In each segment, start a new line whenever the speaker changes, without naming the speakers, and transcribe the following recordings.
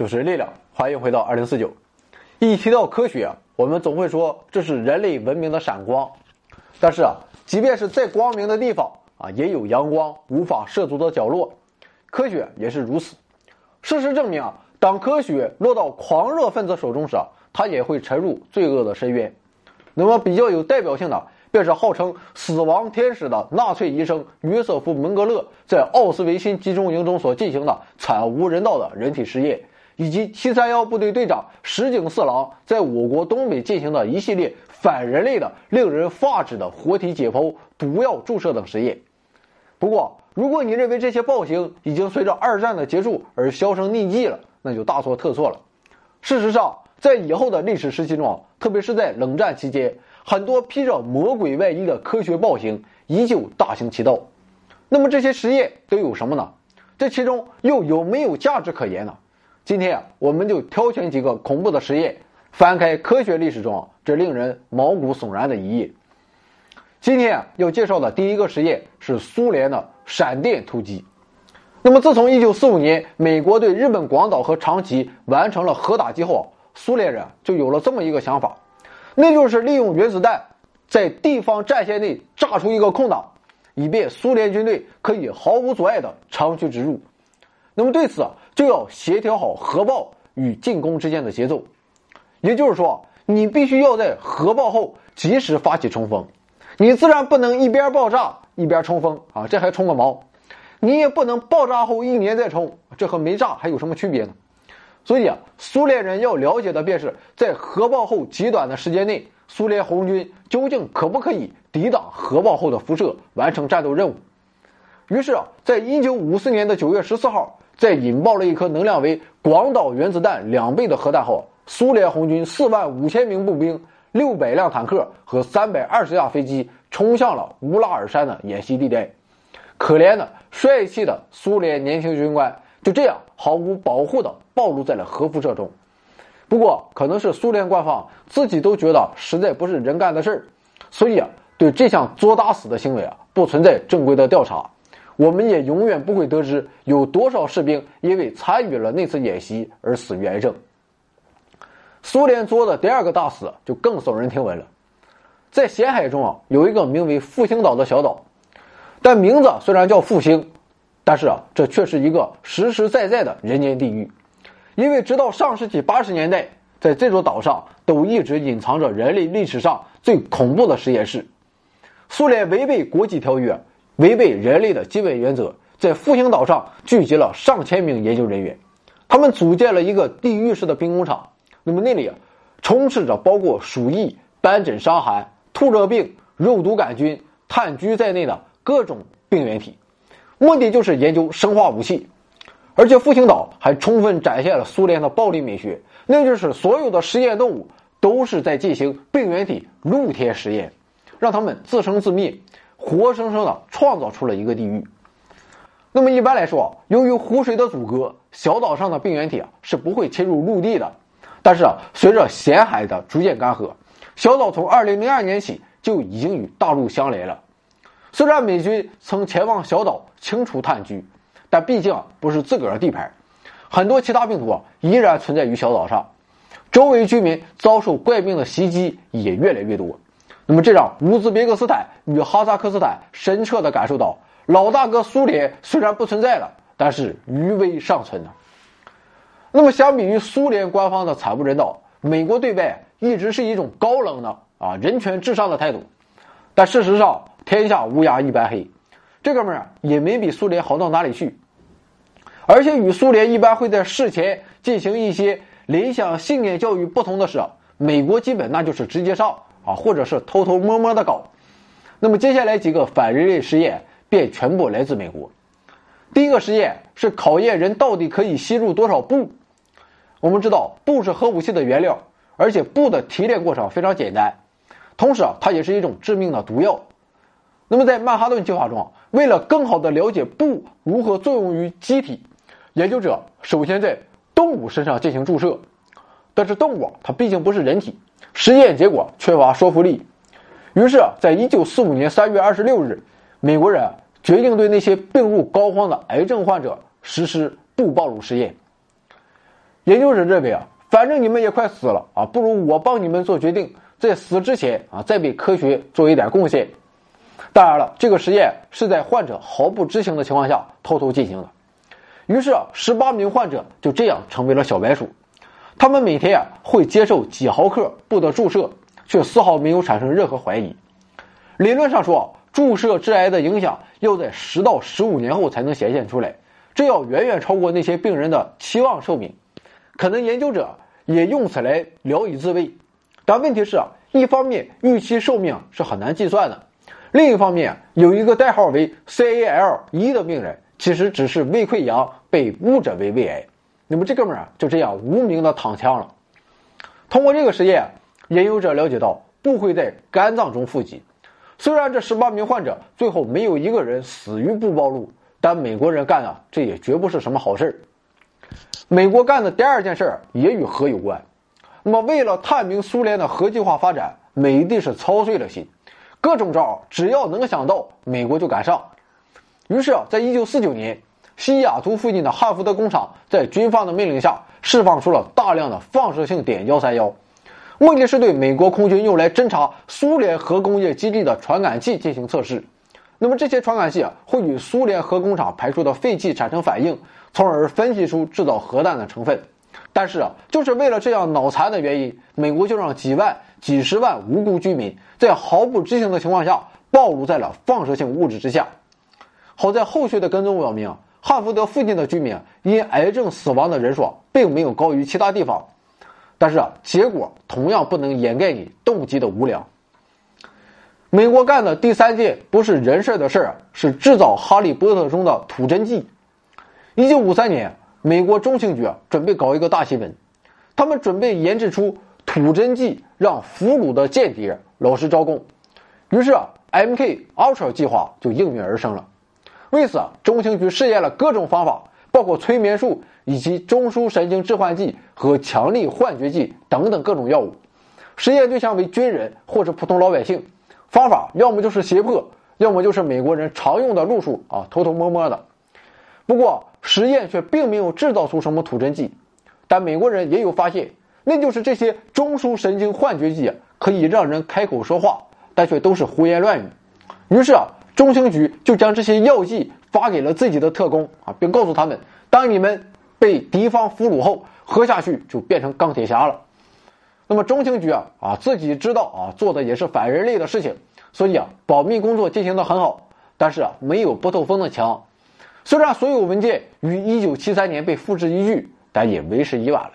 就是力量，欢迎回到二零四九。一提到科学，我们总会说这是人类文明的闪光。但是啊，即便是再光明的地方啊，也有阳光无法涉足的角落。科学也是如此。事实证明啊，当科学落到狂热分子手中时啊，它也会沉入罪恶的深渊。那么比较有代表性的。便是号称“死亡天使”的纳粹医生约瑟夫·门格勒在奥斯维辛集中营中所进行的惨无人道的人体实验，以及七三幺部队队长石井四郎在我国东北进行的一系列反人类的、令人发指的活体解剖、毒药注射等实验。不过，如果你认为这些暴行已经随着二战的结束而销声匿迹了，那就大错特错了。事实上，在以后的历史时期中，特别是在冷战期间。很多披着魔鬼外衣的科学暴行依旧大行其道，那么这些实验都有什么呢？这其中又有没有价值可言呢？今天啊，我们就挑选几个恐怖的实验，翻开科学历史中这令人毛骨悚然的一页。今天啊，要介绍的第一个实验是苏联的闪电突击。那么，自从1945年美国对日本广岛和长崎完成了核打击后，苏联人就有了这么一个想法。那就是利用原子弹在地方战线内炸出一个空档，以便苏联军队可以毫无阻碍的长驱直入。那么对此啊就要协调好核爆与进攻之间的节奏，也就是说，你必须要在核爆后及时发起冲锋，你自然不能一边爆炸一边冲锋啊，这还冲个毛！你也不能爆炸后一年再冲，这和没炸还有什么区别呢？所以啊，苏联人要了解的便是在核爆后极短的时间内，苏联红军究竟可不可以抵挡核爆后的辐射，完成战斗任务。于是啊，在一九五四年的九月十四号，在引爆了一颗能量为广岛原子弹两倍的核弹后，苏联红军四万五千名步兵、六百辆坦克和三百二十架飞机冲向了乌拉尔山的演习地带。可怜的、帅气的苏联年轻军官就这样毫无保护的。暴露在了核辐射中，不过可能是苏联官方自己都觉得实在不是人干的事儿，所以啊，对这项作大死的行为啊，不存在正规的调查，我们也永远不会得知有多少士兵因为参与了那次演习而死于癌症。苏联做的第二个大死就更耸人听闻了，在咸海中啊，有一个名为复兴岛的小岛，但名字虽然叫复兴，但是啊，这却是一个实实在在的人间地狱。因为直到上世纪八十年代，在这座岛上都一直隐藏着人类历史上最恐怖的实验室。苏联违背国际条约，违背人类的基本原则，在复兴岛上聚集了上千名研究人员，他们组建了一个地狱式的兵工厂。那么那里啊，充斥着包括鼠疫、斑疹伤寒、兔热病、肉毒杆菌、炭疽在内的各种病原体，目的就是研究生化武器。而且复兴岛还充分展现了苏联的暴力美学，那就是所有的实验动物都是在进行病原体露天实验，让他们自生自灭，活生生的创造出了一个地狱。那么一般来说，由于湖水的阻隔，小岛上的病原体是不会侵入陆地的。但是啊，随着咸海的逐渐干涸，小岛从2002年起就已经与大陆相连了。虽然美军曾前往小岛清除炭疽。但毕竟不是自个儿的地盘，很多其他病毒啊依然存在于小岛上，周围居民遭受怪病的袭击也越来越多。那么这让乌兹别克斯坦与哈萨克斯坦深切地感受到，老大哥苏联虽然不存在了，但是余威尚存呢。那么相比于苏联官方的惨不人道，美国对外一直是一种高冷的啊人权至上的态度，但事实上天下乌鸦一般黑。这哥们儿也没比苏联好到哪里去，而且与苏联一般会在事前进行一些联想信念教育不同的是，美国基本那就是直接上啊，或者是偷偷摸摸的搞。那么接下来几个反人类实验便全部来自美国。第一个实验是考验人到底可以吸入多少布。我们知道布是核武器的原料，而且布的提炼过程非常简单，同时啊，它也是一种致命的毒药。那么在曼哈顿计划中，为了更好地了解布如何作用于机体，研究者首先在动物身上进行注射。但是动物它毕竟不是人体，实验结果缺乏说服力。于是，在一九四五年三月二十六日，美国人决定对那些病入膏肓的癌症患者实施不暴露实验。研究者认为啊，反正你们也快死了啊，不如我帮你们做决定，在死之前啊，再为科学做一点贡献。当然了，这个实验是在患者毫不知情的情况下偷偷进行的。于是啊，十八名患者就这样成为了小白鼠。他们每天啊会接受几毫克布的注射，却丝毫没有产生任何怀疑。理论上说，注射致癌的影响要在十到十五年后才能显现出来，这要远远超过那些病人的期望寿命。可能研究者也用此来聊以自慰。但问题是啊，一方面预期寿命是很难计算的。另一方面，有一个代号为 CAL 一的病人，其实只是胃溃疡被误诊为胃癌。那么这哥们儿，就这样无名的躺枪了。通过这个实验，研究者了解到，不会在肝脏中富集。虽然这十八名患者最后没有一个人死于不暴露，但美国人干的这也绝不是什么好事儿。美国干的第二件事儿也与核有关。那么，为了探明苏联的核计划发展，美帝是操碎了心。各种招只要能想到，美国就敢上。于是啊，在一九四九年，西雅图附近的汉福德工厂在军方的命令下，释放出了大量的放射性碘幺三幺，目的是对美国空军用来侦察苏联核工业基地的传感器进行测试。那么这些传感器啊，会与苏联核工厂排出的废气产生反应，从而分析出制造核弹的成分。但是啊，就是为了这样脑残的原因，美国就让几万、几十万无辜居民在毫不知情的情况下暴露在了放射性物质之下。好在后续的跟踪表明，汉福德附近的居民因癌症死亡的人数并没有高于其他地方。但是啊，结果同样不能掩盖你动机的无良。美国干的第三件不是人事的事儿，是制造《哈利波特》中的土真剂。一九五三年。美国中情局，准备搞一个大新闻，他们准备研制出土真剂，让俘虏的间谍老实招供。于是，MK Ultra 计划就应运而生了。为此啊，中情局试验了各种方法，包括催眠术以及中枢神经致幻剂和强力幻觉剂等等各种药物。实验对象为军人或者普通老百姓，方法要么就是胁迫，要么就是美国人常用的路数啊，偷偷摸摸的。不过。实验却并没有制造出什么吐真剂，但美国人也有发现，那就是这些中枢神经幻觉剂可以让人开口说话，但却都是胡言乱语。于是啊，中情局就将这些药剂发给了自己的特工啊，并告诉他们：当你们被敌方俘虏后，喝下去就变成钢铁侠了。那么中情局啊啊自己知道啊做的也是反人类的事情，所以啊保密工作进行的很好，但是啊没有不透风的墙。虽然所有文件于1973年被付之一炬，但也为时已晚了。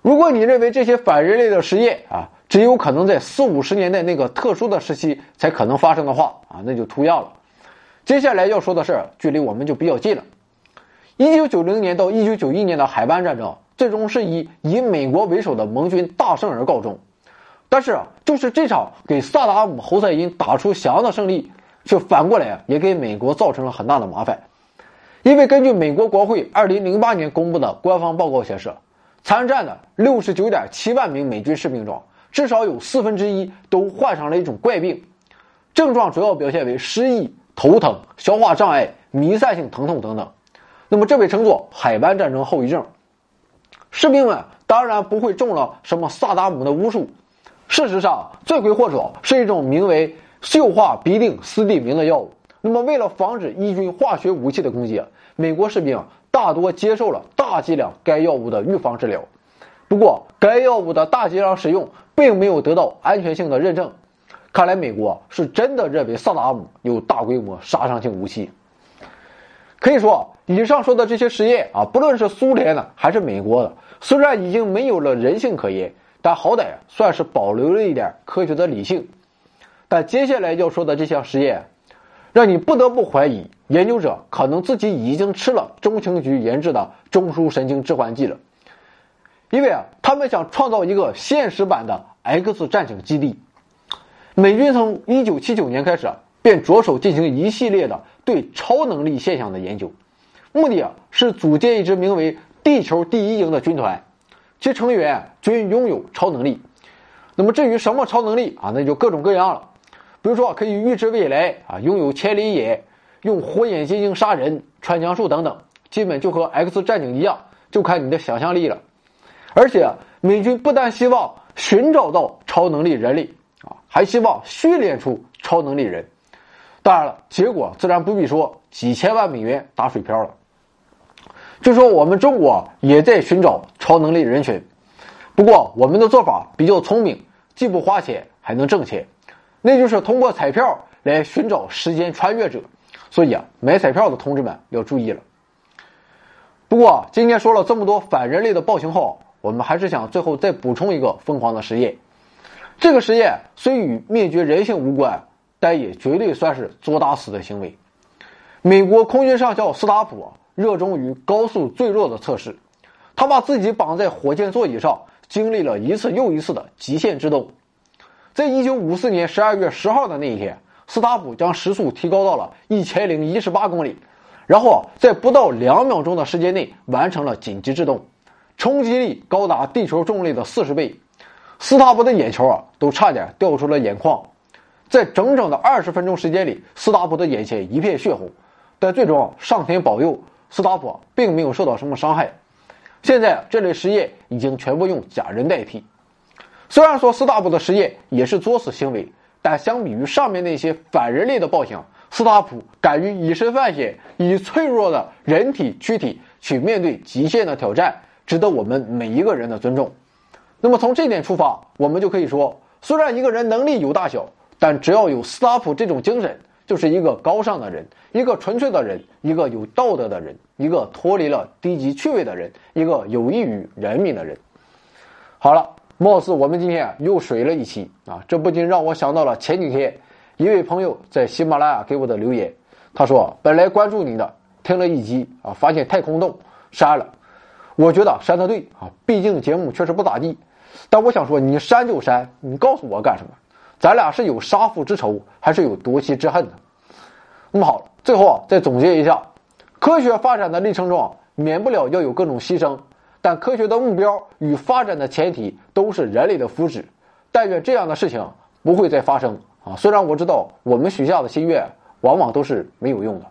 如果你认为这些反人类的实验啊，只有可能在四五十年代那个特殊的时期才可能发生的话啊，那就图样了。接下来要说的事儿，距离我们就比较近了。1990年到1991年的海湾战争，最终是以以美国为首的盟军大胜而告终。但是，就是这场给萨达姆侯赛因打出翔的胜利。却反过来啊，也给美国造成了很大的麻烦，因为根据美国国会二零零八年公布的官方报告显示，参战的六十九点七万名美军士兵中，至少有四分之一都患上了一种怪病，症状主要表现为失忆、头疼、消化障碍、弥散性疼痛等等。那么这被称作海湾战争后遗症。士兵们当然不会中了什么萨达姆的巫术，事实上，罪魁祸首是一种名为。溴化吡啶斯地明的药物。那么，为了防止伊军化学武器的攻击，美国士兵大多接受了大剂量该药物的预防治疗。不过，该药物的大剂量使用并没有得到安全性的认证。看来，美国是真的认为萨达姆有大规模杀伤性武器。可以说，以上说的这些实验啊，不论是苏联的还是美国的，虽然已经没有了人性可言，但好歹算是保留了一点科学的理性。但接下来要说的这项实验，让你不得不怀疑研究者可能自己已经吃了中情局研制的中枢神经致幻剂了，因为啊，他们想创造一个现实版的 X 战警基地。美军从1979年开始便着手进行一系列的对超能力现象的研究，目的啊是组建一支名为“地球第一营”的军团，其成员均拥有超能力。那么至于什么超能力啊，那就各种各样了。比如说，可以预知未来啊，拥有千里眼，用火眼金睛杀人，穿墙术等等，基本就和 X 战警一样。就看你的想象力了。而且美军不但希望寻找到超能力人类啊，还希望训练出超能力人。当然了，结果自然不必说，几千万美元打水漂了。就说我们中国也在寻找超能力人群，不过我们的做法比较聪明，既不花钱还能挣钱，那就是通过彩票来寻找时间穿越者。所以啊，买彩票的同志们要注意了。不过今天说了这么多反人类的暴行后，我们还是想最后再补充一个疯狂的实验。这个实验虽与灭绝人性无关。但也绝对算是作大死的行为。美国空军上校斯塔普热衷于高速坠落的测试，他把自己绑在火箭座椅上，经历了一次又一次的极限制动。在一九五四年十二月十号的那一天，斯塔普将时速提高到了一千零一十八公里，然后在不到两秒钟的时间内完成了紧急制动，冲击力高达地球重力的四十倍。斯塔普的眼球啊，都差点掉出了眼眶。在整整的二十分钟时间里，斯塔普的眼前一片血红，但最终啊上天保佑，斯塔普并没有受到什么伤害。现在这类实验已经全部用假人代替。虽然说斯塔普的实验也是作死行为，但相比于上面那些反人类的暴行，斯塔普敢于以身犯险，以脆弱的人体躯体去面对极限的挑战，值得我们每一个人的尊重。那么从这点出发，我们就可以说，虽然一个人能力有大小。但只要有斯拉普这种精神，就是一个高尚的人，一个纯粹的人，一个有道德的人，一个脱离了低级趣味的人，一个有益于人民的人。好了，貌似我们今天又水了一期啊！这不禁让我想到了前几天一位朋友在喜马拉雅给我的留言，他说：“本来关注你的，听了一集啊，发现太空洞，删了。”我觉得删的对啊，毕竟节目确实不咋地。但我想说，你删就删，你告诉我干什么？咱俩是有杀父之仇，还是有夺妻之恨呢？那么好，最后啊，再总结一下，科学发展的历程中啊，免不了要有各种牺牲，但科学的目标与发展的前提都是人类的福祉。但愿这样的事情不会再发生啊！虽然我知道我们许下的心愿往往都是没有用的。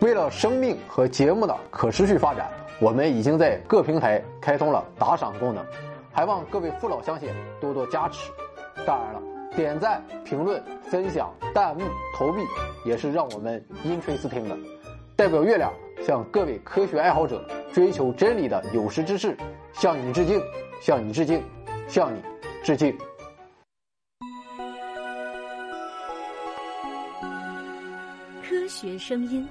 为了生命和节目的可持续发展，我们已经在各平台开通了打赏功能，还望各位父老乡亲多多加持。当然了。点赞、评论、分享、弹幕、投币，也是让我们音吹思听的。代表月亮向各位科学爱好者、追求真理的有识之士，向你致敬，向你致敬，向你致敬。
科学声音。